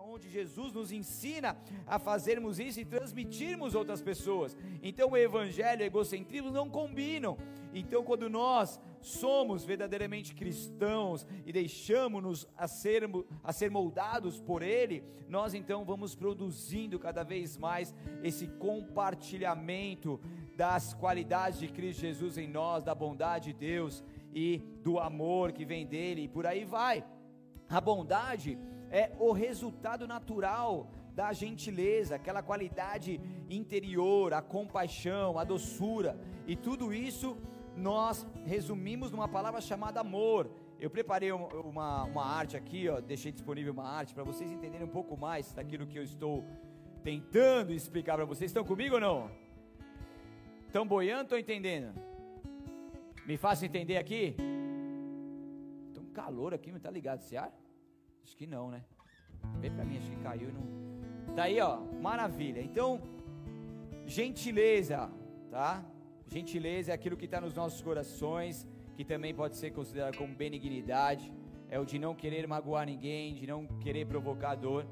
onde Jesus nos ensina a fazermos isso e transmitirmos outras pessoas. Então o evangelho e o egocentrismo não combinam. Então quando nós somos verdadeiramente cristãos e deixamos-nos a ser, a ser moldados por Ele, nós então vamos produzindo cada vez mais esse compartilhamento das qualidades de Cristo Jesus em nós, da bondade de Deus e do amor que vem dele, e por aí vai. A bondade é o resultado natural da gentileza, aquela qualidade interior, a compaixão, a doçura, e tudo isso nós resumimos numa palavra chamada amor. Eu preparei uma, uma arte aqui, ó, deixei disponível uma arte para vocês entenderem um pouco mais daquilo que eu estou tentando explicar para vocês. Estão comigo ou não? Estão boiando? Estão entendendo? Me faça entender aqui? Tem um calor aqui, não está ligado esse ar? Acho que não, né? Vem para mim, acho que caiu e não. Tá aí, ó, maravilha. Então, gentileza, tá? Gentileza é aquilo que está nos nossos corações, que também pode ser considerado como benignidade. É o de não querer magoar ninguém, de não querer provocar dor.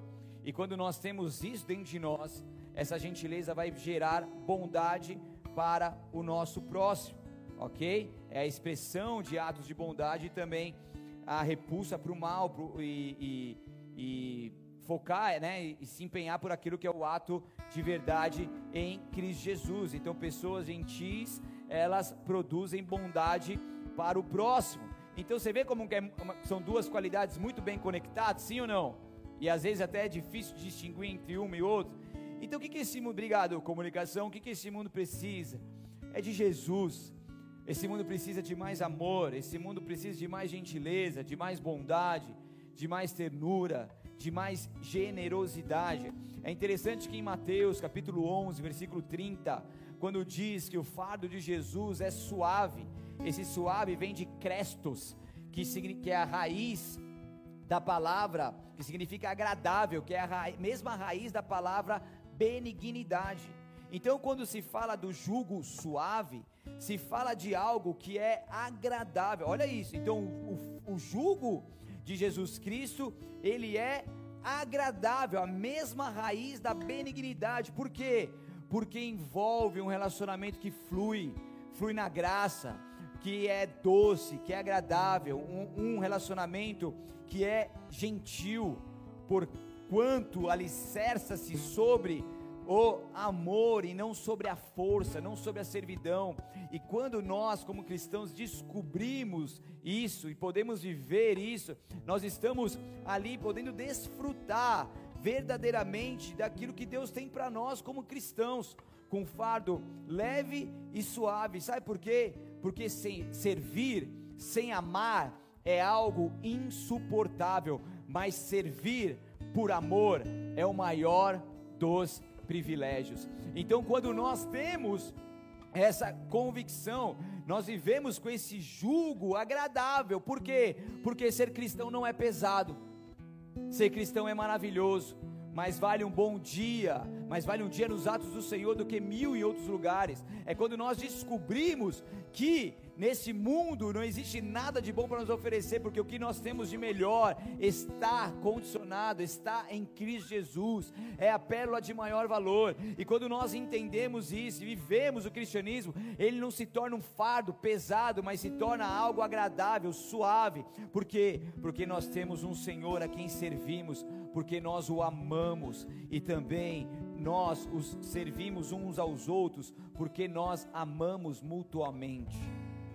E quando nós temos isso dentro de nós, essa gentileza vai gerar bondade para o nosso próximo, ok? É a expressão de atos de bondade e também a repulsa para o mal pro, e, e, e focar, né, e se empenhar por aquilo que é o ato de verdade em Cristo Jesus. Então, pessoas gentis, elas produzem bondade para o próximo. Então, você vê como é, são duas qualidades muito bem conectadas, sim ou não? E às vezes até é difícil distinguir entre uma e outra. Então, o que, que esse mundo, obrigado, comunicação, o que, que esse mundo precisa? É de Jesus. Esse mundo precisa de mais amor, esse mundo precisa de mais gentileza, de mais bondade, de mais ternura, de mais generosidade. É interessante que em Mateus capítulo 11, versículo 30, quando diz que o fardo de Jesus é suave, esse suave vem de crestos, que, que é a raiz da palavra, que significa agradável, que é a raiz, mesma raiz da palavra benignidade. Então, quando se fala do jugo suave, se fala de algo que é agradável. Olha isso. Então, o, o jugo de Jesus Cristo, ele é agradável, a mesma raiz da benignidade. Por quê? Porque envolve um relacionamento que flui, flui na graça, que é doce, que é agradável, um, um relacionamento que é gentil, por quanto alicerça-se sobre o amor e não sobre a força, não sobre a servidão. E quando nós, como cristãos, descobrimos isso e podemos viver isso, nós estamos ali podendo desfrutar verdadeiramente daquilo que Deus tem para nós como cristãos, com fardo leve e suave. Sabe por quê? Porque sem servir, sem amar, é algo insuportável, mas servir por amor é o maior dos privilégios. Então, quando nós temos essa convicção, nós vivemos com esse jugo agradável. Por quê? Porque ser cristão não é pesado. Ser cristão é maravilhoso, mas vale um bom dia, mas vale um dia nos atos do Senhor do que mil em outros lugares. É quando nós descobrimos que Nesse mundo não existe nada de bom para nos oferecer, porque o que nós temos de melhor está condicionado, está em Cristo Jesus, é a pérola de maior valor. E quando nós entendemos isso e vivemos o cristianismo, ele não se torna um fardo pesado, mas se torna algo agradável, suave. Por quê? Porque nós temos um Senhor a quem servimos, porque nós o amamos e também nós os servimos uns aos outros, porque nós amamos mutuamente.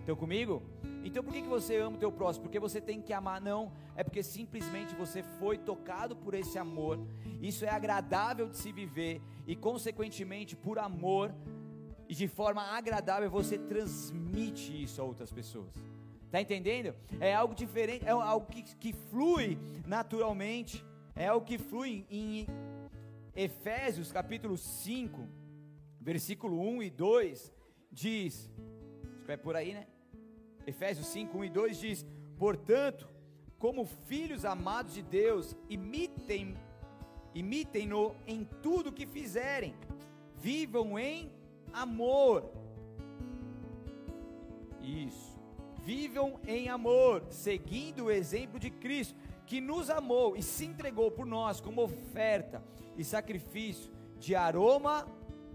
Estão comigo? Então por que, que você ama o teu próximo? Porque você tem que amar? Não, é porque simplesmente você foi tocado por esse amor. Isso é agradável de se viver e, consequentemente, por amor e de forma agradável, você transmite isso a outras pessoas. Está entendendo? É algo diferente, é algo que, que flui naturalmente, é algo que flui em Efésios capítulo 5, versículo 1 e 2, diz, acho que é por aí, né? Efésios 5, 1 e 2 diz: Portanto, como filhos amados de Deus, imitem, imitem-no em tudo que fizerem, vivam em amor. Isso, vivam em amor, seguindo o exemplo de Cristo, que nos amou e se entregou por nós como oferta e sacrifício de aroma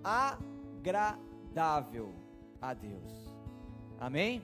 agradável a Deus. Amém?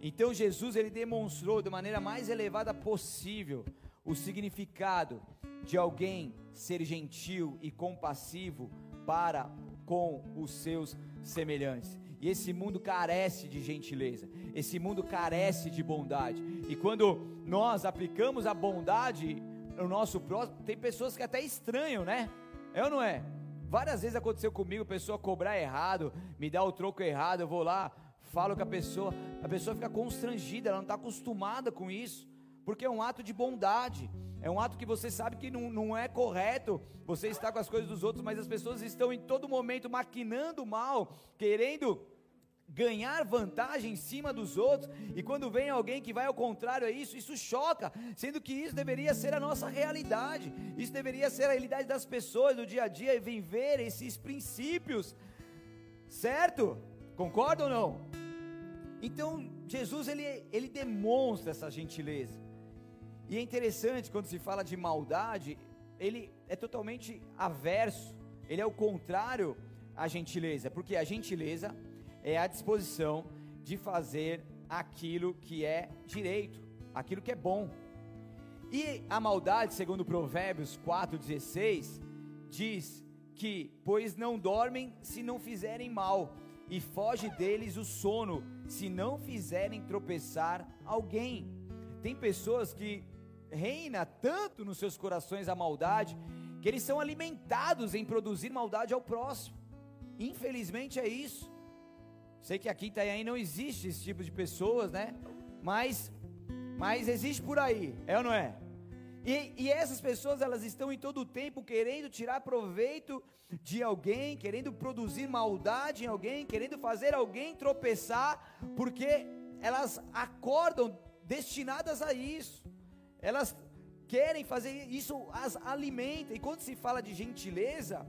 Então Jesus ele demonstrou de maneira mais elevada possível o significado de alguém ser gentil e compassivo para com os seus semelhantes. E esse mundo carece de gentileza, esse mundo carece de bondade. E quando nós aplicamos a bondade no nosso próximo, tem pessoas que até estranham, né? É ou não é? Várias vezes aconteceu comigo, pessoa cobrar errado, me dá o troco errado, eu vou lá, falo com a pessoa, a pessoa fica constrangida, ela não está acostumada com isso, porque é um ato de bondade. É um ato que você sabe que não, não é correto você estar com as coisas dos outros, mas as pessoas estão em todo momento maquinando mal, querendo ganhar vantagem em cima dos outros, e quando vem alguém que vai ao contrário a isso, isso choca, sendo que isso deveria ser a nossa realidade, isso deveria ser a realidade das pessoas do dia a dia, e vem ver esses princípios, certo? Concorda ou não? Então, Jesus ele, ele demonstra essa gentileza, e é interessante quando se fala de maldade, ele é totalmente averso, ele é o contrário à gentileza, porque a gentileza é a disposição de fazer aquilo que é direito, aquilo que é bom. E a maldade, segundo Provérbios 4,16, diz que, pois não dormem se não fizerem mal, e foge deles o sono, se não fizerem tropeçar alguém. Tem pessoas que reina tanto nos seus corações a maldade, que eles são alimentados em produzir maldade ao próximo. Infelizmente é isso. Sei que aqui em Itanhaém não existe esse tipo de pessoas, né? Mas, mas existe por aí, é ou não é? E, e, essas pessoas elas estão em todo o tempo querendo tirar proveito de alguém, querendo produzir maldade em alguém, querendo fazer alguém tropeçar, porque elas acordam destinadas a isso. Elas querem fazer isso, as alimenta. E quando se fala de gentileza,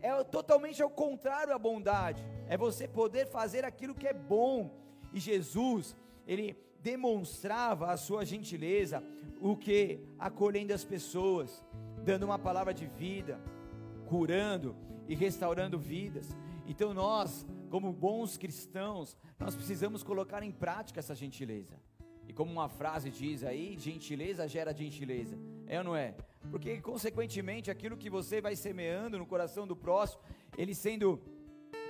é totalmente ao contrário à bondade. É você poder fazer aquilo que é bom. E Jesus, ele demonstrava a sua gentileza, o que acolhendo as pessoas, dando uma palavra de vida, curando e restaurando vidas. Então nós, como bons cristãos, nós precisamos colocar em prática essa gentileza. E como uma frase diz aí, gentileza gera gentileza. É ou não é? Porque, consequentemente, aquilo que você vai semeando no coração do próximo, ele sendo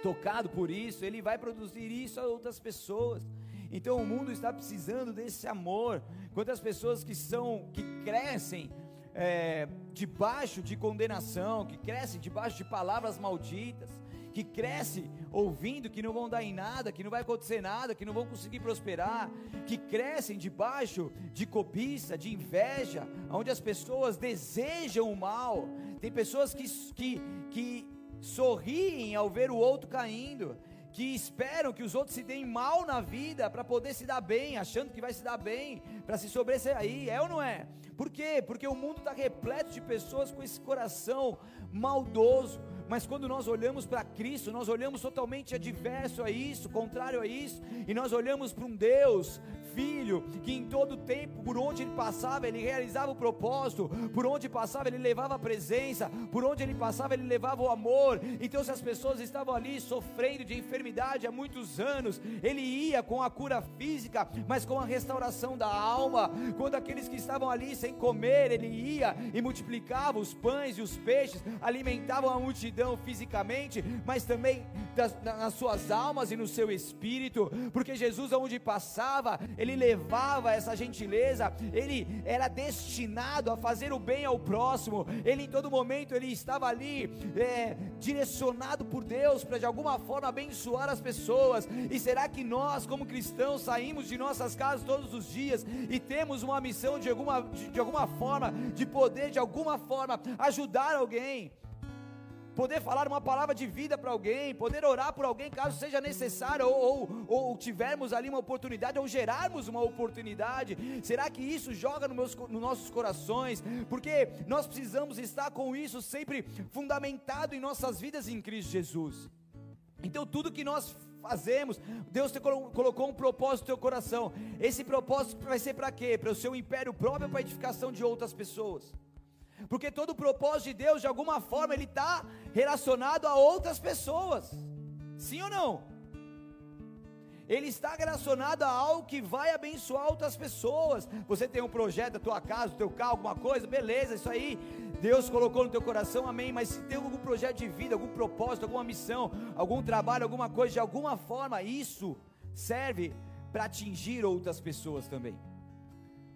tocado por isso, ele vai produzir isso a outras pessoas. Então o mundo está precisando desse amor. Quantas pessoas que são, que crescem é, debaixo de condenação, que crescem debaixo de palavras malditas, que cresce ouvindo que não vão dar em nada, que não vai acontecer nada, que não vão conseguir prosperar, que crescem debaixo de cobiça, de inveja, onde as pessoas desejam o mal. Tem pessoas que, que, que sorriem ao ver o outro caindo, que esperam que os outros se deem mal na vida para poder se dar bem, achando que vai se dar bem, para se sobressair, é ou não é? Por quê? Porque o mundo está repleto de pessoas com esse coração maldoso, mas quando nós olhamos para Cristo, nós olhamos totalmente adverso a isso, contrário a isso, e nós olhamos para um Deus filho que em todo tempo, por onde ele passava, ele realizava o propósito, por onde passava, ele levava a presença, por onde ele passava, ele levava o amor. Então, se as pessoas estavam ali sofrendo de enfermidade há muitos anos, ele ia com a cura física, mas com a restauração da alma. Quando aqueles que estavam ali sem comer, ele ia e multiplicava os pães e os peixes, alimentavam a multidão fisicamente, mas também das, nas suas almas e no seu espírito, porque Jesus, aonde passava, ele levava essa gentileza, ele era destinado a fazer o bem ao próximo, ele em todo momento ele estava ali é, direcionado por Deus para de alguma forma abençoar as pessoas. E será que nós, como cristãos, saímos de nossas casas todos os dias e temos uma missão de alguma, de, de alguma forma, de poder de alguma forma ajudar alguém? Poder falar uma palavra de vida para alguém, poder orar por alguém caso seja necessário, ou, ou, ou, tivermos ali uma oportunidade, ou gerarmos uma oportunidade. Será que isso joga no meus, nos nossos corações? Porque nós precisamos estar com isso sempre fundamentado em nossas vidas em Cristo Jesus. Então, tudo que nós fazemos. Deus te colocou um propósito no teu coração. Esse propósito vai ser para quê? Para o seu império próprio, para a edificação de outras pessoas. Porque todo o propósito de Deus, de alguma forma, ele está relacionado a outras pessoas. Sim ou não? Ele está relacionado a algo que vai abençoar outras pessoas. Você tem um projeto, a tua casa, o teu carro, alguma coisa, beleza, isso aí Deus colocou no teu coração, amém. Mas se tem algum projeto de vida, algum propósito, alguma missão, algum trabalho, alguma coisa, de alguma forma, isso serve para atingir outras pessoas também.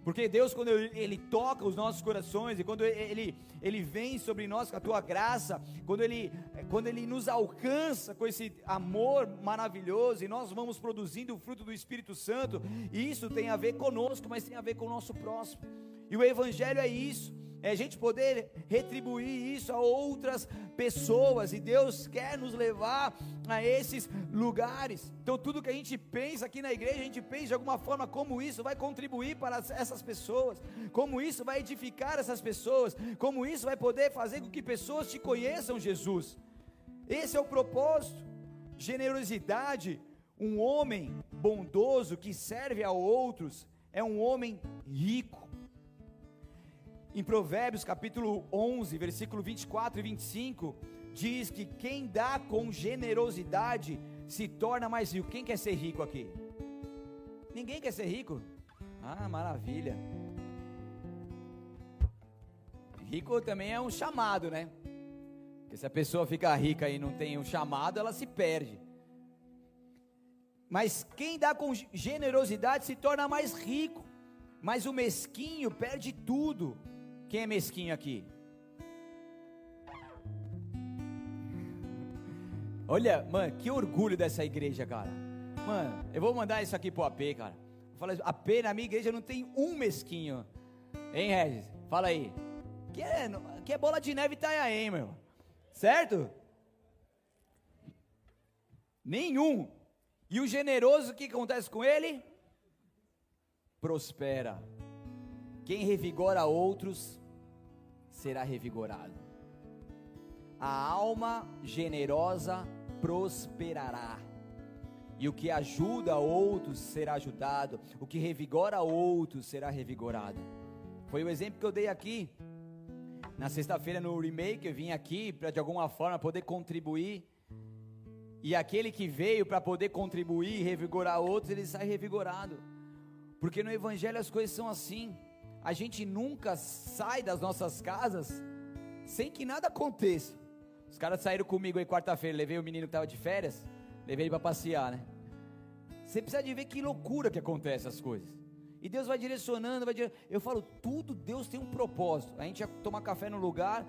Porque Deus, quando Ele toca os nossos corações, e quando Ele, Ele vem sobre nós com a tua graça, quando Ele, quando Ele nos alcança com esse amor maravilhoso, e nós vamos produzindo o fruto do Espírito Santo, isso tem a ver conosco, mas tem a ver com o nosso próximo. E o Evangelho é isso é a gente poder retribuir isso a outras pessoas, e Deus quer nos levar a esses lugares. Então, tudo que a gente pensa aqui na igreja, a gente pensa de alguma forma como isso vai contribuir para essas pessoas, como isso vai edificar essas pessoas, como isso vai poder fazer com que pessoas te conheçam Jesus. Esse é o propósito. Generosidade, um homem bondoso que serve a outros, é um homem rico. Em Provérbios capítulo 11, versículo 24 e 25, diz que quem dá com generosidade se torna mais rico. Quem quer ser rico aqui? Ninguém quer ser rico? Ah, maravilha. Rico também é um chamado, né? Porque se a pessoa fica rica e não tem um chamado, ela se perde. Mas quem dá com generosidade se torna mais rico. Mas o mesquinho perde tudo. Quem é mesquinho aqui? Olha, mano, que orgulho dessa igreja, cara. Mano, eu vou mandar isso aqui pro AP, cara. Eu falo, AP na minha igreja não tem um mesquinho. Hein, Regis? Fala aí. Que é, que é bola de neve Itanhaém, meu. Certo? Nenhum. E o generoso, o que acontece com ele? Prospera. Quem revigora outros será revigorado. A alma generosa prosperará. E o que ajuda outros será ajudado, o que revigora outros será revigorado. Foi o exemplo que eu dei aqui. Na sexta-feira no remake, eu vim aqui para de alguma forma poder contribuir. E aquele que veio para poder contribuir e revigorar outros, ele sai revigorado. Porque no evangelho as coisas são assim a gente nunca sai das nossas casas sem que nada aconteça. Os caras saíram comigo aí quarta-feira, levei o menino que estava de férias, levei ele para passear, né? Você precisa de ver que loucura que acontece as coisas. E Deus vai direcionando, vai. Eu falo, tudo Deus tem um propósito. A gente ia tomar café no lugar,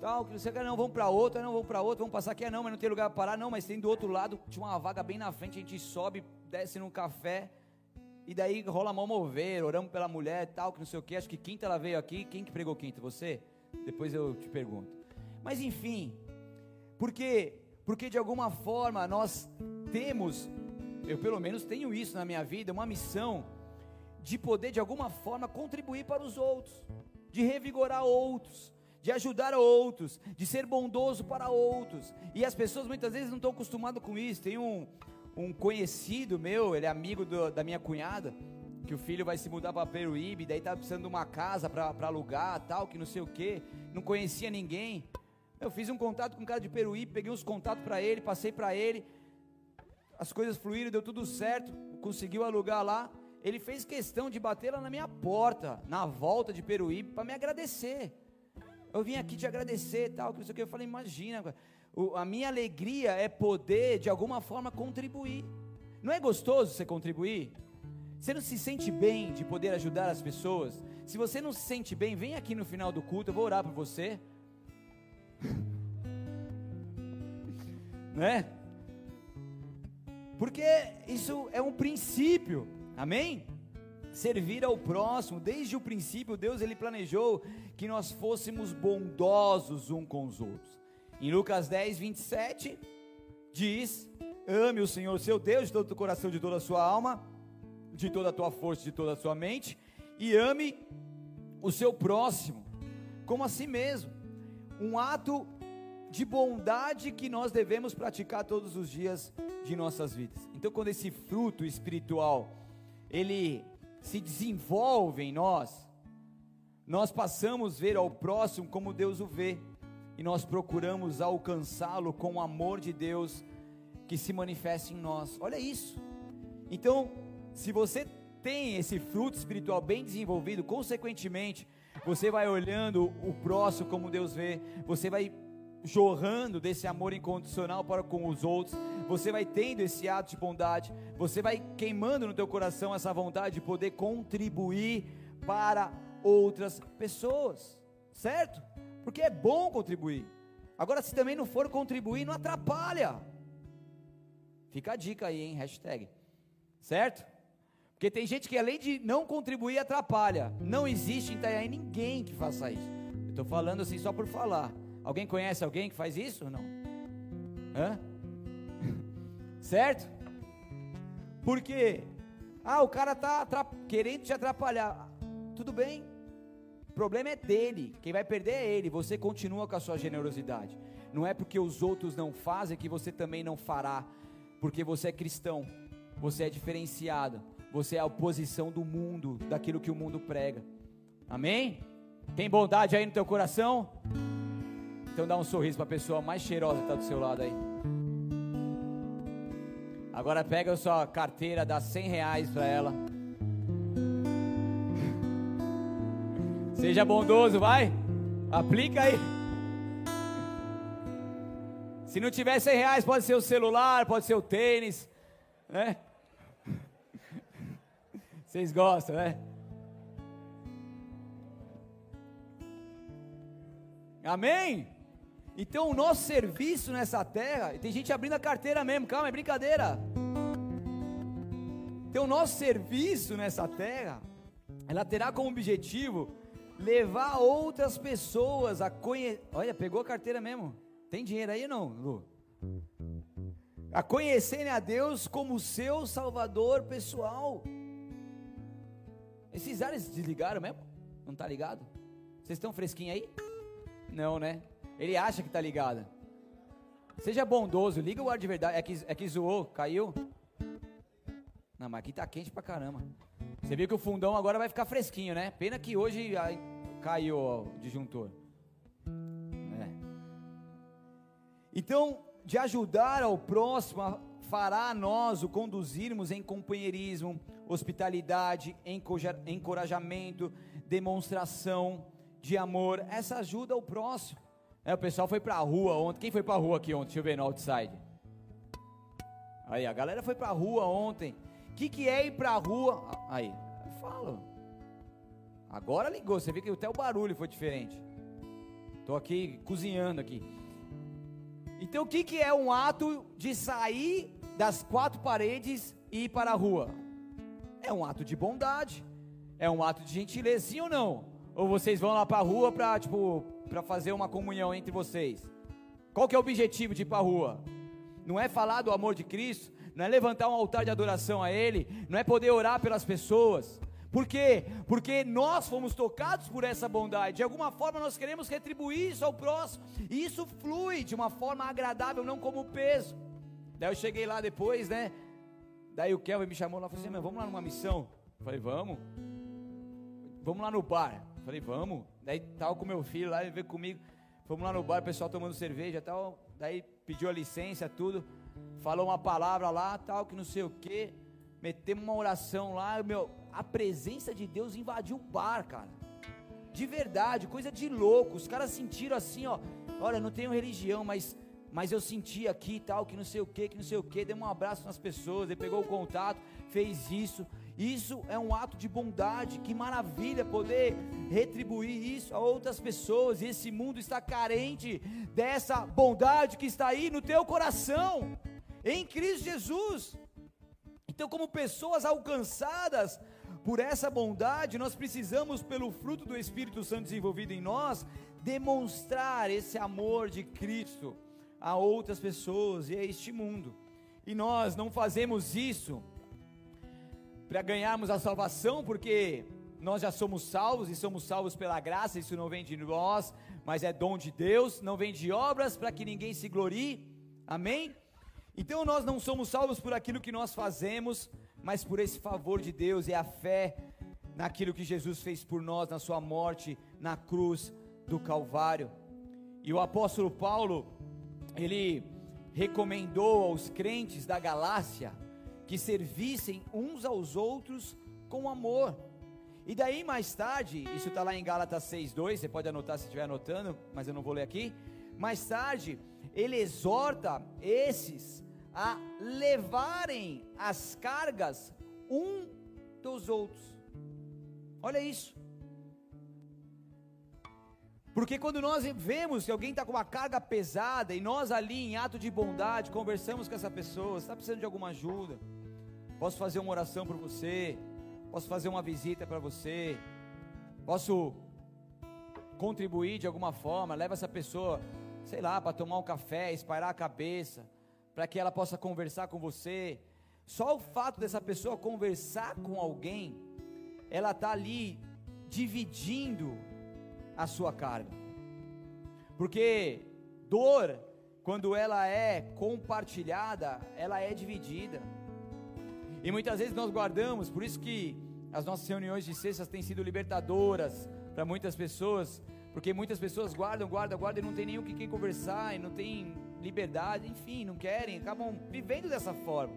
tal, que você quer, não, vamos para outro, não, vamos para outro, vamos passar aqui, é, não, mas não tem lugar para parar, não, mas tem do outro lado, tinha uma vaga bem na frente, a gente sobe, desce num café. E daí rola mal mover, oramos pela mulher e tal, que não sei o que. Acho que quinta ela veio aqui. Quem que pregou quinta? Você? Depois eu te pergunto. Mas enfim, porque porque de alguma forma nós temos, eu pelo menos tenho isso na minha vida, uma missão de poder de alguma forma contribuir para os outros, de revigorar outros, de ajudar outros, de ser bondoso para outros. E as pessoas muitas vezes não estão acostumadas com isso. Tem um, um conhecido meu, ele é amigo do, da minha cunhada, que o filho vai se mudar para Peruíbe, daí tá precisando de uma casa para alugar, tal, que não sei o que, não conhecia ninguém. Eu fiz um contato com um cara de Peruíbe, peguei os contatos para ele, passei para ele, as coisas fluíram, deu tudo certo, conseguiu alugar lá. Ele fez questão de bater lá na minha porta, na volta de Peruíbe, para me agradecer. Eu vim aqui te agradecer, tal, que não sei o que. Eu falei, imagina, a minha alegria é poder de alguma forma contribuir. Não é gostoso você contribuir? Você não se sente bem de poder ajudar as pessoas? Se você não se sente bem, vem aqui no final do culto, eu vou orar por você. né? Porque isso é um princípio. Amém? Servir ao próximo, desde o princípio Deus ele planejou que nós fôssemos bondosos um com os outros. Em Lucas 10, 27, diz: Ame o Senhor seu Deus de todo o coração, de toda a sua alma, de toda a tua força, de toda a sua mente, e ame o seu próximo como a si mesmo. Um ato de bondade que nós devemos praticar todos os dias de nossas vidas. Então, quando esse fruto espiritual ele se desenvolve em nós, nós passamos a ver ao próximo como Deus o vê, e nós procuramos alcançá-lo com o amor de Deus que se manifesta em nós. Olha isso. Então, se você tem esse fruto espiritual bem desenvolvido, consequentemente, você vai olhando o próximo como Deus vê, você vai jorrando desse amor incondicional para com os outros, você vai tendo esse ato de bondade, você vai queimando no teu coração essa vontade de poder contribuir para outras pessoas, certo? Porque é bom contribuir. Agora, se também não for contribuir, não atrapalha. Fica a dica aí, hein? Hashtag. Certo? Porque tem gente que além de não contribuir, atrapalha. Não existe em Itanhaém ninguém que faça isso. Eu estou falando assim só por falar. Alguém conhece alguém que faz isso ou não? Hã? certo? Porque, ah, o cara está querendo te atrapalhar. Tudo bem, problema é dele, quem vai perder é ele. Você continua com a sua generosidade. Não é porque os outros não fazem que você também não fará, porque você é cristão, você é diferenciado, você é a oposição do mundo, daquilo que o mundo prega. Amém? Tem bondade aí no teu coração? Então dá um sorriso para a pessoa mais cheirosa que está do seu lado aí. Agora pega a sua carteira, dá 100 reais para ela. Seja bondoso, vai. Aplica aí. Se não tiver 100 reais, pode ser o celular, pode ser o tênis, né? Vocês gostam, né? Amém? Então o nosso serviço nessa terra, tem gente abrindo a carteira mesmo, calma, é brincadeira. Então o nosso serviço nessa terra, ela terá como objetivo levar outras pessoas a conhecer. Olha, pegou a carteira mesmo. Tem dinheiro aí não, Lu? A conhecerem a Deus como seu Salvador pessoal. Esses ares desligaram mesmo? Não tá ligado? Vocês estão fresquinhos aí? Não, né? Ele acha que tá ligado. Seja bondoso, liga o ar de verdade. É que, é que zoou, caiu? Não, mas aqui tá quente pra caramba. Você viu que o fundão agora vai ficar fresquinho, né? Pena que hoje caiu o disjuntor. É. Então, de ajudar ao próximo, fará a nós o conduzirmos em companheirismo, hospitalidade, encorajamento, demonstração de amor. Essa ajuda ao próximo. É, o pessoal foi pra rua ontem. Quem foi pra rua aqui ontem? Deixa eu ver no outside. Aí, a galera foi pra rua ontem que, que é ir para a rua? Aí, falo. Agora ligou, você vê que até o barulho foi diferente. Estou aqui cozinhando aqui. Então o que, que é um ato de sair das quatro paredes e ir para a rua? É um ato de bondade. É um ato de gentileza, sim ou não? Ou vocês vão lá para a rua para tipo, fazer uma comunhão entre vocês? Qual que é o objetivo de ir para a rua? Não é falar do amor de Cristo, não é levantar um altar de adoração a Ele, não é poder orar pelas pessoas. Por quê? Porque nós fomos tocados por essa bondade. De alguma forma nós queremos retribuir isso ao próximo. E isso flui de uma forma agradável, não como peso. Daí eu cheguei lá depois, né? Daí o Kelvin me chamou lá e falou assim: vamos lá numa missão. Eu falei, vamos. Vamos lá no bar. Eu falei, vamos. Daí tava com meu filho lá, ele veio comigo. Fomos lá no bar, o pessoal tomando cerveja e tal. Daí pediu a licença, tudo falou uma palavra lá, tal, que não sei o que, metemos uma oração lá, meu, a presença de Deus invadiu o bar, cara. De verdade, coisa de louco. Os caras sentiram assim, ó, olha, não tenho religião, mas mas eu senti aqui tal, que não sei o que, que não sei o que, deu um abraço nas pessoas, ele pegou o contato, fez isso. Isso é um ato de bondade, que maravilha poder retribuir isso a outras pessoas. E esse mundo está carente dessa bondade que está aí no teu coração em Cristo Jesus. Então, como pessoas alcançadas por essa bondade, nós precisamos, pelo fruto do Espírito Santo desenvolvido em nós, demonstrar esse amor de Cristo a outras pessoas e a este mundo. E nós não fazemos isso para ganharmos a salvação, porque nós já somos salvos e somos salvos pela graça, isso não vem de nós, mas é dom de Deus, não vem de obras para que ninguém se glorie. Amém? Então nós não somos salvos por aquilo que nós fazemos, mas por esse favor de Deus e a fé naquilo que Jesus fez por nós na sua morte na cruz do Calvário. E o apóstolo Paulo, ele recomendou aos crentes da Galácia que servissem uns aos outros com amor. E daí mais tarde, isso está lá em Gálatas 6,2, você pode anotar se estiver anotando, mas eu não vou ler aqui. Mais tarde, ele exorta esses a levarem as cargas um dos outros. Olha isso. Porque quando nós vemos que alguém está com uma carga pesada e nós ali em ato de bondade conversamos com essa pessoa, está precisando de alguma ajuda, posso fazer uma oração por você, posso fazer uma visita para você, posso contribuir de alguma forma, leva essa pessoa, sei lá, para tomar um café, espairar a cabeça, para que ela possa conversar com você. Só o fato dessa pessoa conversar com alguém, ela está ali dividindo a sua carga. Porque dor, quando ela é compartilhada, ela é dividida. E muitas vezes nós guardamos, por isso que as nossas reuniões de sextas têm sido libertadoras para muitas pessoas, porque muitas pessoas guardam, guardam, guardam e não tem nem o que quem conversar, e não tem liberdade, enfim, não querem, acabam vivendo dessa forma.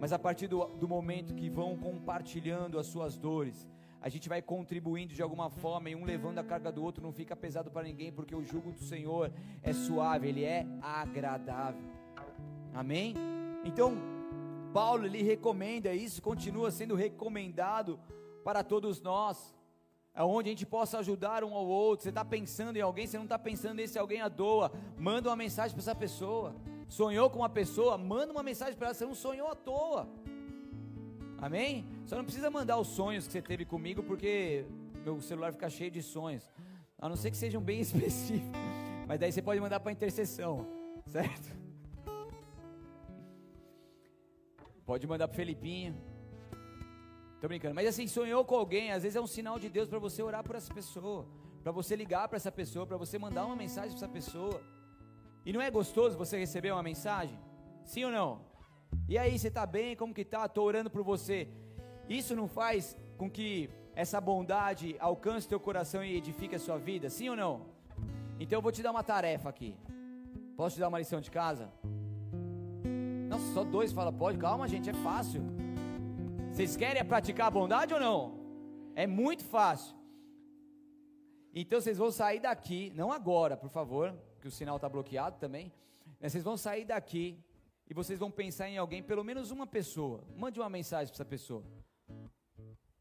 Mas a partir do, do momento que vão compartilhando as suas dores, a gente vai contribuindo de alguma forma e um levando a carga do outro, não fica pesado para ninguém, porque o jugo do Senhor é suave, ele é agradável. Amém? Então, Paulo ele recomenda isso, continua sendo recomendado para todos nós. Aonde a gente possa ajudar um ao outro. Você está pensando em alguém, você não está pensando nesse alguém à toa. Manda uma mensagem para essa pessoa. Sonhou com uma pessoa, manda uma mensagem para ela. Você não sonhou à toa. Amém? Só não precisa mandar os sonhos que você teve comigo, porque meu celular fica cheio de sonhos. A não ser que sejam bem específicos. Mas daí você pode mandar para intercessão, certo? Pode mandar para Felipinho. Tô brincando. Mas assim, sonhou com alguém, às vezes é um sinal de Deus para você orar por essa pessoa, para você ligar para essa pessoa, para você mandar uma mensagem para essa pessoa. E não é gostoso você receber uma mensagem? Sim ou não? E aí, você está bem? Como que tá? Estou orando por você. Isso não faz com que essa bondade alcance teu coração e edifique a sua vida? Sim ou não? Então eu vou te dar uma tarefa aqui. Posso te dar uma lição de casa? Só dois fala, pode? Calma, gente, é fácil. Vocês querem praticar a bondade ou não? É muito fácil. Então vocês vão sair daqui, não agora, por favor, que o sinal está bloqueado também. Mas vocês vão sair daqui e vocês vão pensar em alguém, pelo menos uma pessoa. Mande uma mensagem para essa pessoa.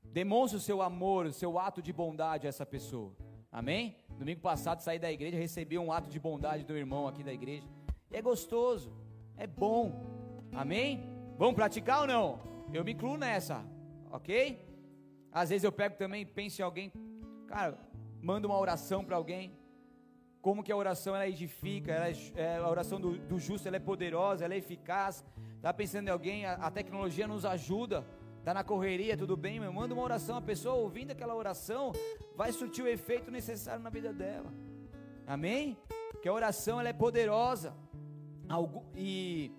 Demonstre o seu amor, o seu ato de bondade a essa pessoa. Amém? Domingo passado saí da igreja, recebi um ato de bondade do irmão aqui da igreja. E é gostoso, é bom. Amém? Vamos praticar ou não? Eu me incluo nessa, ok? Às vezes eu pego também penso em alguém, cara, manda uma oração para alguém como que a oração ela edifica, ela é, é, a oração do, do, justo ela é poderosa, ela é eficaz. Tá pensando em alguém, a, a tecnologia nos ajuda. Tá na correria, tudo bem, meu? Manda uma oração, a pessoa ouvindo aquela oração vai surtir o efeito necessário na vida dela. Amém? Que a oração ela é poderosa. Algo, e,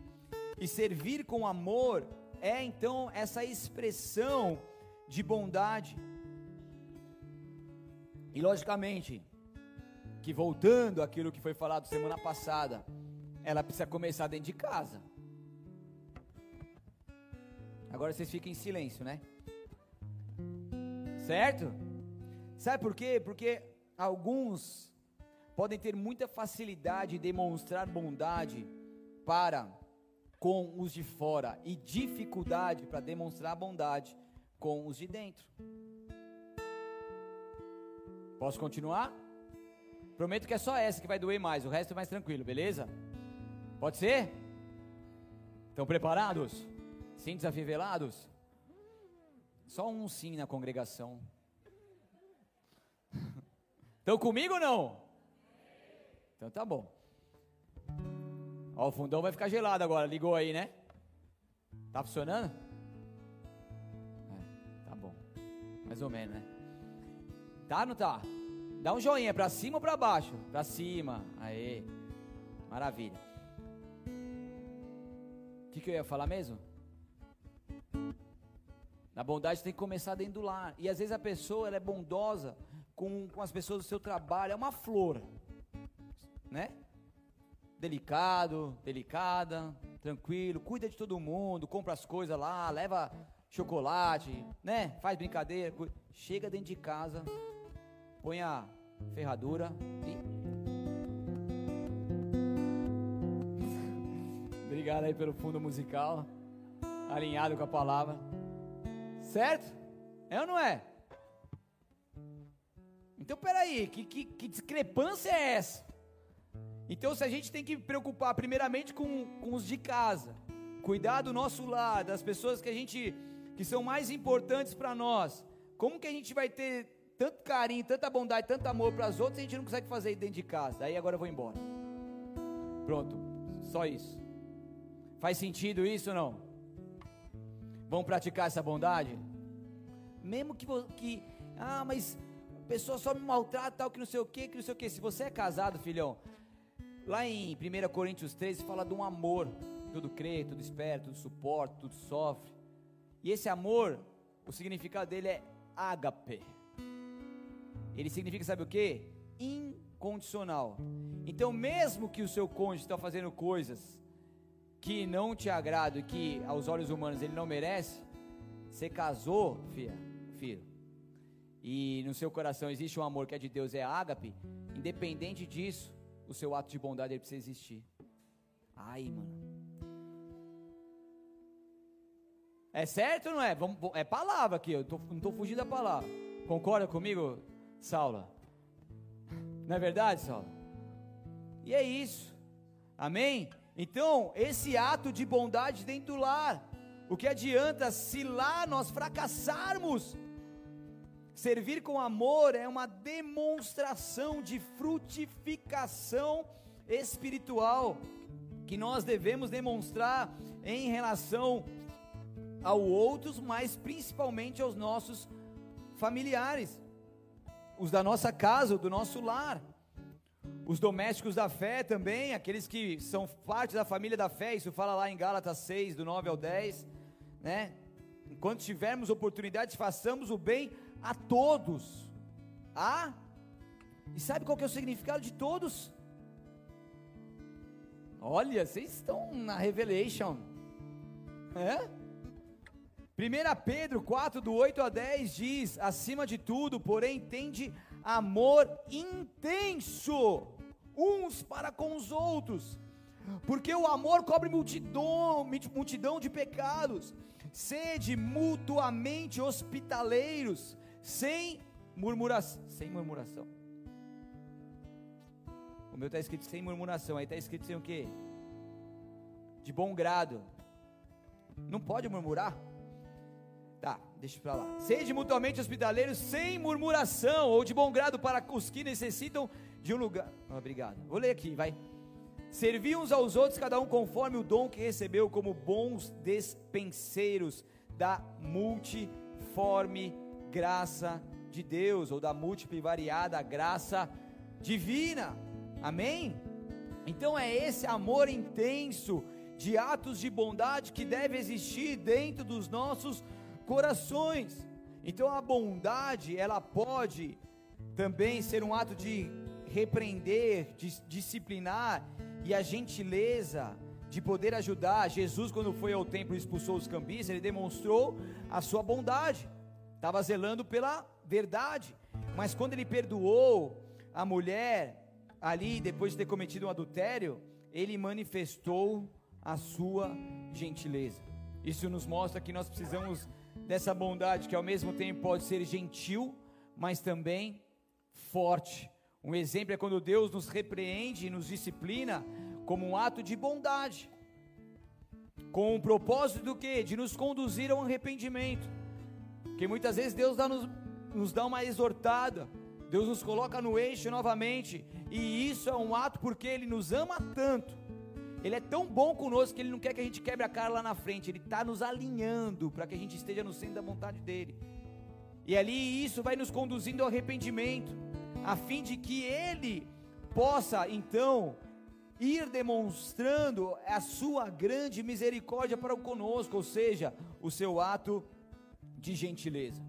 e servir com amor é então essa expressão de bondade. E logicamente, que voltando àquilo que foi falado semana passada, ela precisa começar dentro de casa. Agora vocês ficam em silêncio, né? Certo? Sabe por quê? Porque alguns podem ter muita facilidade de demonstrar bondade para com os de fora e dificuldade para demonstrar bondade com os de dentro. Posso continuar? Prometo que é só essa que vai doer mais, o resto é mais tranquilo, beleza? Pode ser? Estão preparados? Sim, desafivelados? Só um sim na congregação. Estão comigo ou não? Então tá bom. Ó, o fundão vai ficar gelado agora, ligou aí, né? Tá funcionando? É, tá bom. Mais ou menos, né? Tá não tá? Dá um joinha para cima ou para baixo? Para cima. Aê. Maravilha. O que, que eu ia falar mesmo? Na bondade tem que começar dentro do lar. E às vezes a pessoa ela é bondosa com, com as pessoas do seu trabalho. É uma flor. Né? Delicado, delicada, tranquilo, cuida de todo mundo, compra as coisas lá, leva chocolate, né? Faz brincadeira. Chega dentro de casa, põe a ferradura e. Obrigado aí pelo fundo musical, alinhado com a palavra. Certo? É ou não é? Então peraí, que, que, que discrepância é essa? Então se a gente tem que preocupar primeiramente com, com os de casa, cuidar do nosso lar, das pessoas que a gente que são mais importantes para nós, como que a gente vai ter tanto carinho, tanta bondade, tanto amor para as outras, a gente não consegue fazer dentro de casa. Aí agora eu vou embora. Pronto, só isso. Faz sentido isso ou não? Vamos praticar essa bondade? Mesmo que, que ah, mas a pessoa só me maltrata, tal, que não sei o que, que não sei o que. Se você é casado, filhão, lá em 1 Coríntios 13 fala de um amor. Tudo crê, tudo espera, tudo suporta, tudo sofre. E esse amor, o significado dele é ágape. Ele significa, sabe o que? Incondicional. Então, mesmo que o seu cônjuge está fazendo coisas que não te agradam e que aos olhos humanos ele não merece, você casou, filha, filho, e no seu coração existe um amor que é de Deus, é ágape, independente disso, o seu ato de bondade precisa existir. Ai, mano. É certo ou não é? É palavra aqui, eu tô, não estou fugindo da palavra. Concorda comigo, Saula? Não é verdade, Saula? E é isso. Amém? Então, esse ato de bondade dentro do lar. O que adianta se lá nós fracassarmos? Servir com amor é uma demonstração de frutificação espiritual que nós devemos demonstrar em relação ao outros, mas principalmente aos nossos familiares, os da nossa casa, do nosso lar. Os domésticos da fé também, aqueles que são parte da família da fé, isso fala lá em Gálatas 6, do 9 ao 10, né? Enquanto tivermos oportunidade, façamos o bem a todos. Ah? E sabe qual que é o significado de todos? Olha, vocês estão na Revelation. É? 1 Pedro 4, do 8 a 10 diz: acima de tudo, porém, tende amor intenso uns para com os outros, porque o amor cobre multidão, multidão de pecados. Sede mutuamente hospitaleiros, sem murmuração. Sem murmuração. O meu está escrito sem murmuração, aí está escrito sem o quê? De bom grado. Não pode murmurar. Tá, deixa pra lá. Sede mutuamente hospitaleiros sem murmuração ou de bom grado para os que necessitam de um lugar. Ah, obrigado. Vou ler aqui, vai. Servir uns aos outros, cada um conforme o dom que recebeu, como bons despenseiros da multiforme graça de Deus, ou da múltipla e variada graça divina. Amém? Então é esse amor intenso de atos de bondade que deve existir dentro dos nossos corações. Então a bondade, ela pode também ser um ato de repreender, de disciplinar e a gentileza de poder ajudar. Jesus, quando foi ao templo e expulsou os cambistas, ele demonstrou a sua bondade, estava zelando pela verdade. Mas quando ele perdoou a mulher ali, depois de ter cometido um adultério, ele manifestou a sua gentileza. Isso nos mostra que nós precisamos dessa bondade que ao mesmo tempo pode ser gentil, mas também forte. Um exemplo é quando Deus nos repreende e nos disciplina como um ato de bondade, com o propósito do que? De nos conduzir ao arrependimento. Porque muitas vezes Deus dá nos, nos dá uma exortada, Deus nos coloca no eixo novamente, e isso é um ato porque Ele nos ama tanto ele é tão bom conosco que Ele não quer que a gente quebre a cara lá na frente. Ele está nos alinhando para que a gente esteja no centro da vontade dEle. E ali isso vai nos conduzindo ao arrependimento, a fim de que Ele possa então ir demonstrando a sua grande misericórdia para conosco, ou seja, o seu ato de gentileza.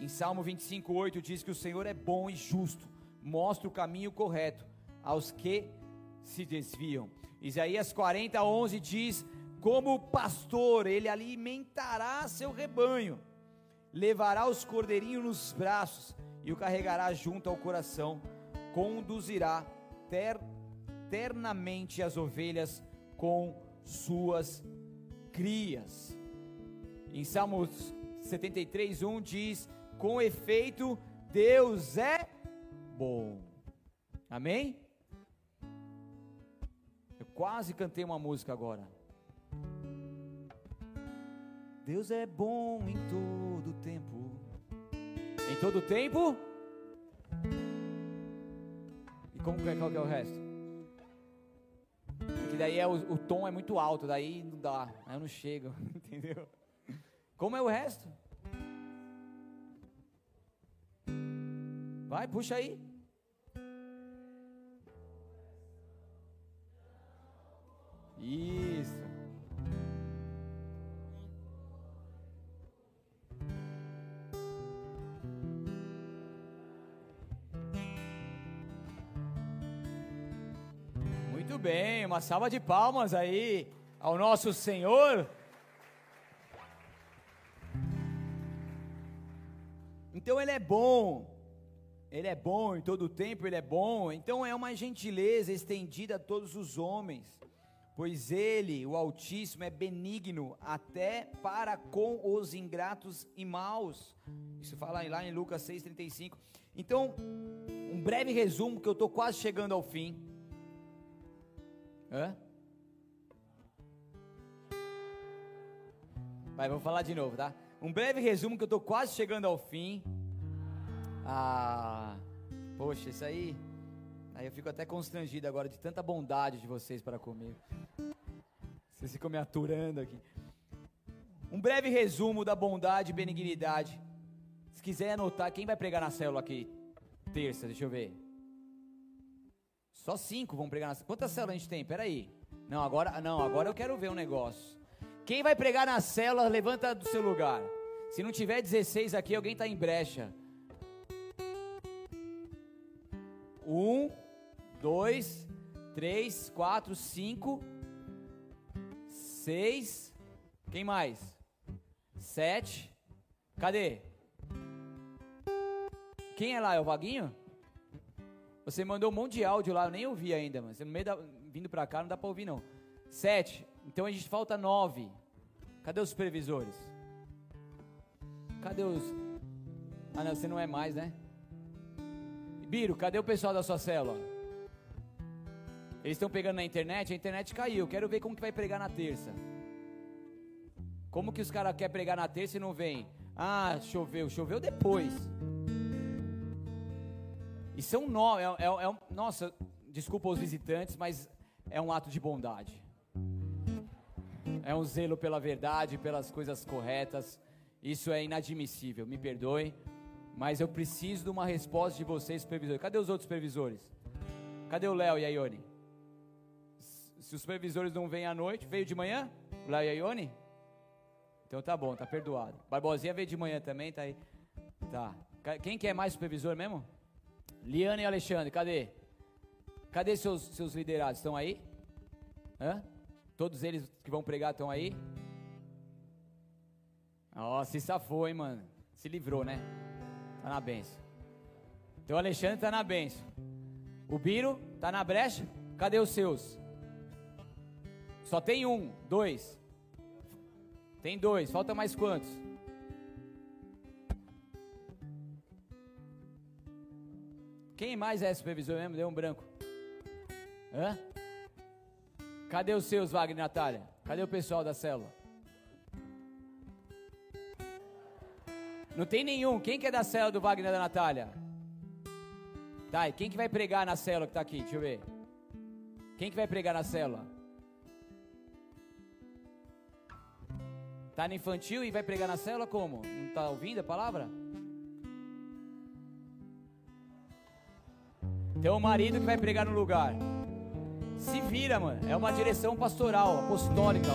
Em Salmo 25:8 diz que o Senhor é bom e justo, mostra o caminho correto aos que se desviam. Isaías 40:11 diz: Como pastor, ele alimentará seu rebanho, levará os cordeirinhos nos braços e o carregará junto ao coração, conduzirá ter, ternamente as ovelhas com suas crias. Em Salmos 73:1 diz: Com efeito, Deus é bom. Amém? Eu quase cantei uma música agora. Deus é bom em todo tempo. Em todo tempo? E como que é, qual que é o resto? Porque daí é o, o tom é muito alto, daí não dá, aí eu não chego, entendeu? Como é o resto? Vai, puxa aí. Isso. Muito bem, uma salva de palmas aí ao nosso Senhor. Então ele é bom. Ele é bom em todo o tempo, ele é bom. Então é uma gentileza estendida a todos os homens. Pois ele, o Altíssimo, é benigno até para com os ingratos e maus. Isso fala lá em Lucas 6,35. Então, um breve resumo, que eu estou quase chegando ao fim. Hã? Vai, vou falar de novo, tá? Um breve resumo que eu estou quase chegando ao fim. Ah, poxa, isso aí. Aí eu fico até constrangido agora de tanta bondade de vocês para comigo. Vocês ficam me aturando aqui. Um breve resumo da bondade e benignidade. Se quiser anotar, quem vai pregar na célula aqui? Terça, deixa eu ver. Só cinco vão pregar na célula. Quantas células a gente tem? Peraí. Não, agora, não, agora eu quero ver um negócio. Quem vai pregar na célula, levanta do seu lugar. Se não tiver 16 aqui, alguém está em brecha. Um, dois, três, quatro, cinco, seis. Quem mais? Sete. Cadê? Quem é lá? É o Vaguinho? Você mandou um monte de áudio lá, eu nem ouvi ainda, mas no meio da, vindo para cá não dá para ouvir não. Sete. Então a gente falta nove. Cadê os supervisores? Cadê os. Ah, não, você não é mais, né? Biro, cadê o pessoal da sua célula? Eles estão pegando na internet, a internet caiu. Quero ver como que vai pregar na terça. Como que os caras querem pregar na terça e não vem? Ah, choveu, choveu depois. E são nove. É, é, é, nossa, desculpa os visitantes, mas é um ato de bondade é um zelo pela verdade, pelas coisas corretas. Isso é inadmissível, me perdoe, mas eu preciso de uma resposta de vocês, supervisores. Cadê os outros supervisores? Cadê o Léo e a Ione? Se os supervisores não vêm à noite, veio de manhã? O Léo e a Ione? Então tá bom, tá perdoado. Barbosinha veio de manhã também, tá aí. Tá. Quem quer mais supervisor mesmo? Liana e Alexandre, cadê? Cadê seus, seus liderados? Estão aí? Hã? Todos eles que vão pregar estão aí? Ó, oh, se safou, hein, mano. Se livrou, né? Tá na benção. Então o Alexandre tá na benção. O Biro tá na brecha. Cadê os seus? Só tem um, dois. Tem dois, falta mais quantos? Quem mais é supervisor mesmo? Deu um branco. Hã? Cadê os seus, Wagner e Natália? Cadê o pessoal da célula? Não tem nenhum. Quem quer é da cela do Wagner da Natália? Tá, e quem que vai pregar na cela que está aqui? Deixa eu ver. Quem que vai pregar na cela? Tá no infantil e vai pregar na cela como? Não tá ouvindo a palavra? Tem um marido que vai pregar no lugar. Se vira, mano. É uma direção pastoral, apostólica.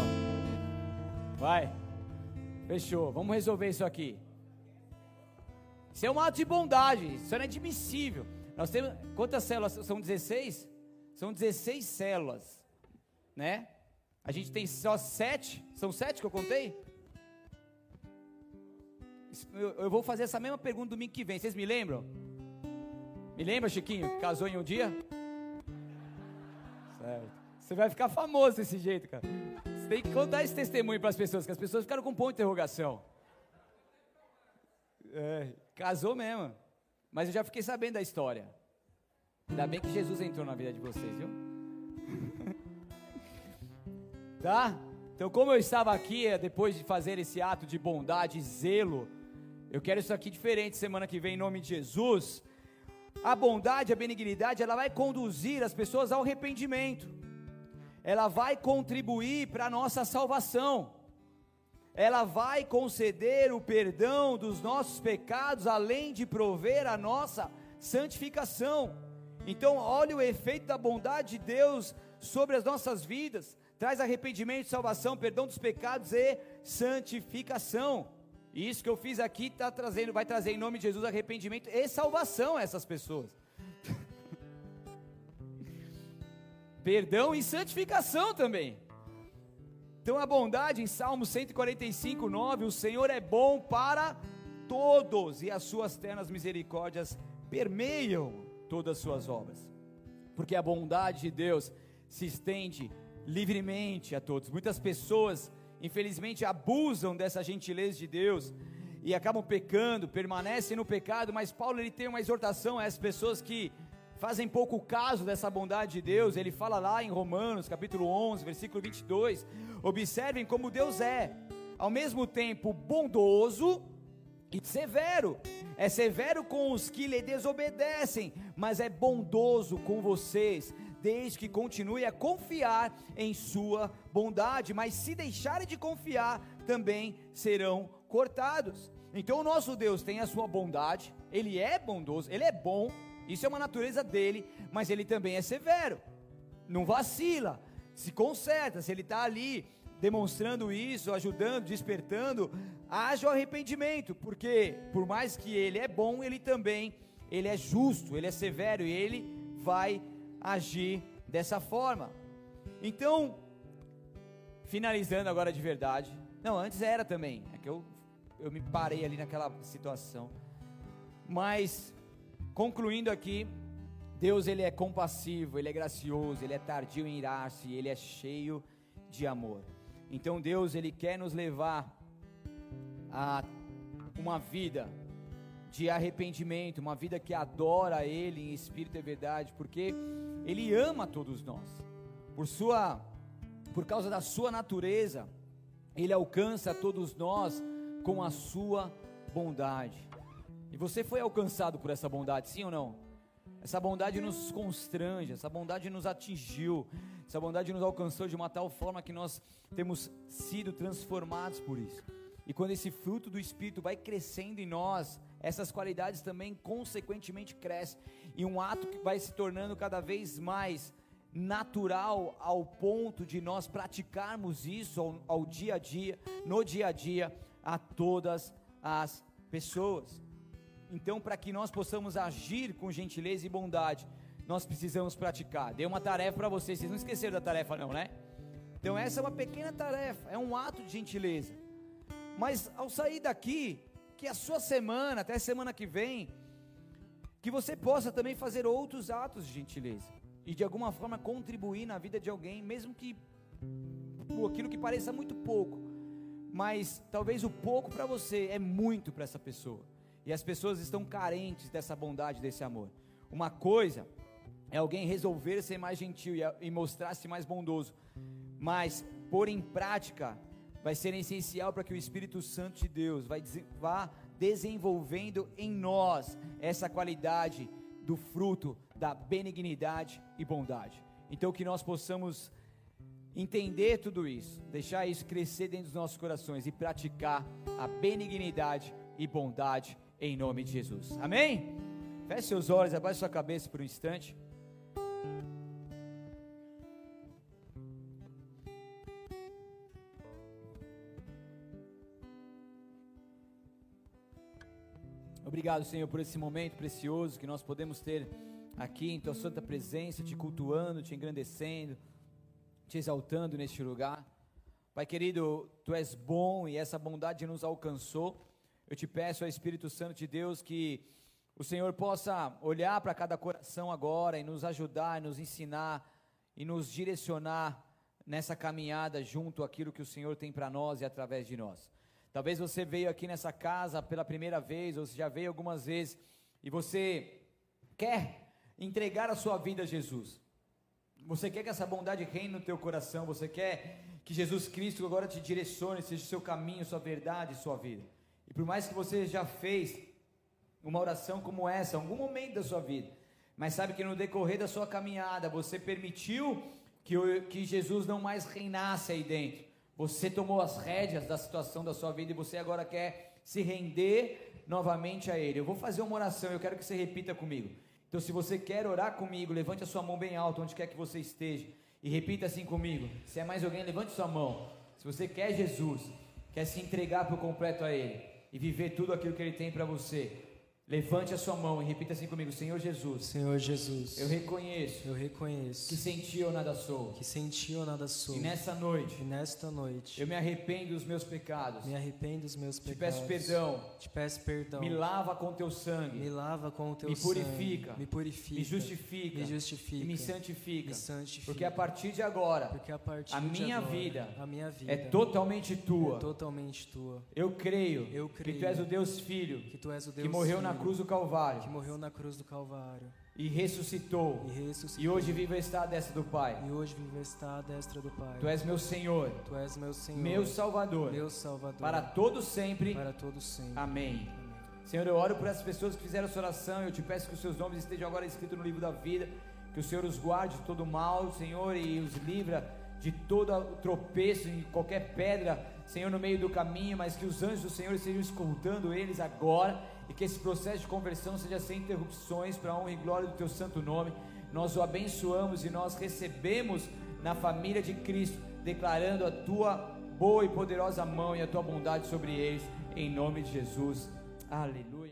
Vai. Fechou. Vamos resolver isso aqui. Isso é um ato de bondade. Isso é inadmissível. Nós temos. Quantas células? São 16? São 16 células. Né? A gente tem só sete. São sete que eu contei? Eu, eu vou fazer essa mesma pergunta domingo que vem. Vocês me lembram? Me lembra, Chiquinho, que casou em um dia? Certo. Você vai ficar famoso desse jeito, cara. Você tem que contar esse testemunho para as pessoas, que as pessoas ficaram com um ponto de interrogação. É, casou mesmo. Mas eu já fiquei sabendo da história. Ainda bem que Jesus entrou na vida de vocês, viu? tá? Então, como eu estava aqui, é, depois de fazer esse ato de bondade zelo, eu quero isso aqui diferente semana que vem, em nome de Jesus a bondade, a benignidade, ela vai conduzir as pessoas ao arrependimento. Ela vai contribuir para a nossa salvação. Ela vai conceder o perdão dos nossos pecados, além de prover a nossa santificação. Então, olha o efeito da bondade de Deus sobre as nossas vidas. Traz arrependimento, salvação, perdão dos pecados e santificação. E isso que eu fiz aqui tá trazendo, vai trazer em nome de Jesus arrependimento e salvação a essas pessoas. Perdão e santificação também. Então a bondade em Salmo 145, 9, o Senhor é bom para todos e as suas ternas misericórdias permeiam todas as suas obras. Porque a bondade de Deus se estende livremente a todos. Muitas pessoas infelizmente abusam dessa gentileza de Deus e acabam pecando, permanecem no pecado, mas Paulo ele tem uma exortação a essas pessoas que fazem pouco caso dessa bondade de Deus. Ele fala lá em Romanos, capítulo 11, versículo 22: Observem como Deus é, ao mesmo tempo bondoso e severo. É severo com os que lhe desobedecem, mas é bondoso com vocês desde que continue a confiar em sua bondade, mas se deixarem de confiar, também serão cortados. Então o nosso Deus tem a sua bondade, ele é bondoso, ele é bom, isso é uma natureza dele, mas ele também é severo. Não vacila, se conserta, se ele está ali demonstrando isso, ajudando, despertando, haja o arrependimento, porque por mais que ele é bom, ele também ele é justo, ele é severo e ele vai agir dessa forma. Então, finalizando agora de verdade. Não, antes era também. É que eu, eu me parei ali naquela situação. Mas, concluindo aqui, Deus ele é compassivo, ele é gracioso, ele é tardio em irar-se, ele é cheio de amor. Então Deus ele quer nos levar a uma vida de arrependimento, uma vida que adora Ele em espírito e verdade, porque Ele ama todos nós. Por sua, por causa da sua natureza, Ele alcança todos nós com a sua bondade. E você foi alcançado por essa bondade, sim ou não? Essa bondade nos constrange, essa bondade nos atingiu, essa bondade nos alcançou de uma tal forma que nós temos sido transformados por isso. E quando esse fruto do Espírito vai crescendo em nós, essas qualidades também consequentemente crescem. E um ato que vai se tornando cada vez mais natural ao ponto de nós praticarmos isso ao, ao dia a dia, no dia a dia, a todas as pessoas. Então, para que nós possamos agir com gentileza e bondade, nós precisamos praticar. Dei uma tarefa para vocês, vocês não esqueceram da tarefa, não, né? Então, essa é uma pequena tarefa, é um ato de gentileza. Mas ao sair daqui, que a sua semana, até semana que vem, que você possa também fazer outros atos de gentileza e de alguma forma contribuir na vida de alguém, mesmo que por aquilo que pareça muito pouco, mas talvez o pouco para você é muito para essa pessoa. E as pessoas estão carentes dessa bondade, desse amor. Uma coisa é alguém resolver ser mais gentil e mostrar-se mais bondoso, mas pôr em prática vai ser essencial para que o Espírito Santo de Deus vá desenvolvendo em nós essa qualidade do fruto da benignidade e bondade. Então que nós possamos entender tudo isso, deixar isso crescer dentro dos nossos corações e praticar a benignidade e bondade em nome de Jesus. Amém? Feche seus olhos, abaixe sua cabeça por um instante. Obrigado, Senhor, por esse momento precioso que nós podemos ter aqui em Tua santa presença, te cultuando, te engrandecendo, te exaltando neste lugar. Pai querido, Tu és bom e essa bondade nos alcançou. Eu te peço, Espírito Santo de Deus, que o Senhor possa olhar para cada coração agora e nos ajudar, nos ensinar e nos direcionar nessa caminhada junto àquilo que o Senhor tem para nós e através de nós. Talvez você veio aqui nessa casa pela primeira vez, ou você já veio algumas vezes, e você quer entregar a sua vida a Jesus. Você quer que essa bondade reine no teu coração, você quer que Jesus Cristo agora te direcione, seja o seu caminho, sua verdade, sua vida. E por mais que você já fez uma oração como essa, em algum momento da sua vida, mas sabe que no decorrer da sua caminhada você permitiu que, que Jesus não mais reinasse aí dentro. Você tomou as rédeas da situação da sua vida e você agora quer se render novamente a Ele. Eu vou fazer uma oração, eu quero que você repita comigo. Então, se você quer orar comigo, levante a sua mão bem alta, onde quer que você esteja, e repita assim comigo. Se é mais alguém, levante sua mão. Se você quer Jesus, quer se entregar por completo a Ele e viver tudo aquilo que Ele tem para você, Levante a sua mão e repita assim comigo: Senhor Jesus. Senhor Jesus. Eu reconheço. Eu reconheço. Que sem ti eu nada sou. Que sem ti eu nada sou. E nessa noite. E nesta noite. Eu me arrependo dos meus pecados. Me arrependo dos meus te pecados. Te peço perdão. Te peço perdão. Me lava com teu sangue. Me lava com o teu me sangue. Purifica. Me purifica. Me justifica. Me justifica. E me santifica. Me santifica. Porque a partir de agora. Porque a partir a minha agora, vida. A minha vida. É totalmente tua. É totalmente tua. Eu creio. Eu creio. Que tu és o Deus Filho. Que tu és o Deus Que morreu filho, na cruz do Calvário que morreu na cruz do Calvário e ressuscitou. E, ressuscitou. e hoje vive está à destra do Pai. E hoje vive está à destra do Pai. Tu és meu Senhor. Tu és meu Senhor. Meu Salvador. Meu Salvador. Para todos sempre. Para todos sempre. Amém. Amém. Senhor, eu oro por essas pessoas que fizeram essa oração. Eu te peço que os seus nomes estejam agora escritos no livro da vida. Que o Senhor os guarde de todo mal, Senhor, e os livra de todo tropeço em qualquer pedra, Senhor, no meio do caminho, mas que os anjos do Senhor estejam escoltando eles agora e que esse processo de conversão seja sem interrupções para a honra e glória do teu santo nome. Nós o abençoamos e nós recebemos na família de Cristo, declarando a tua boa e poderosa mão e a tua bondade sobre eles, em nome de Jesus. Aleluia.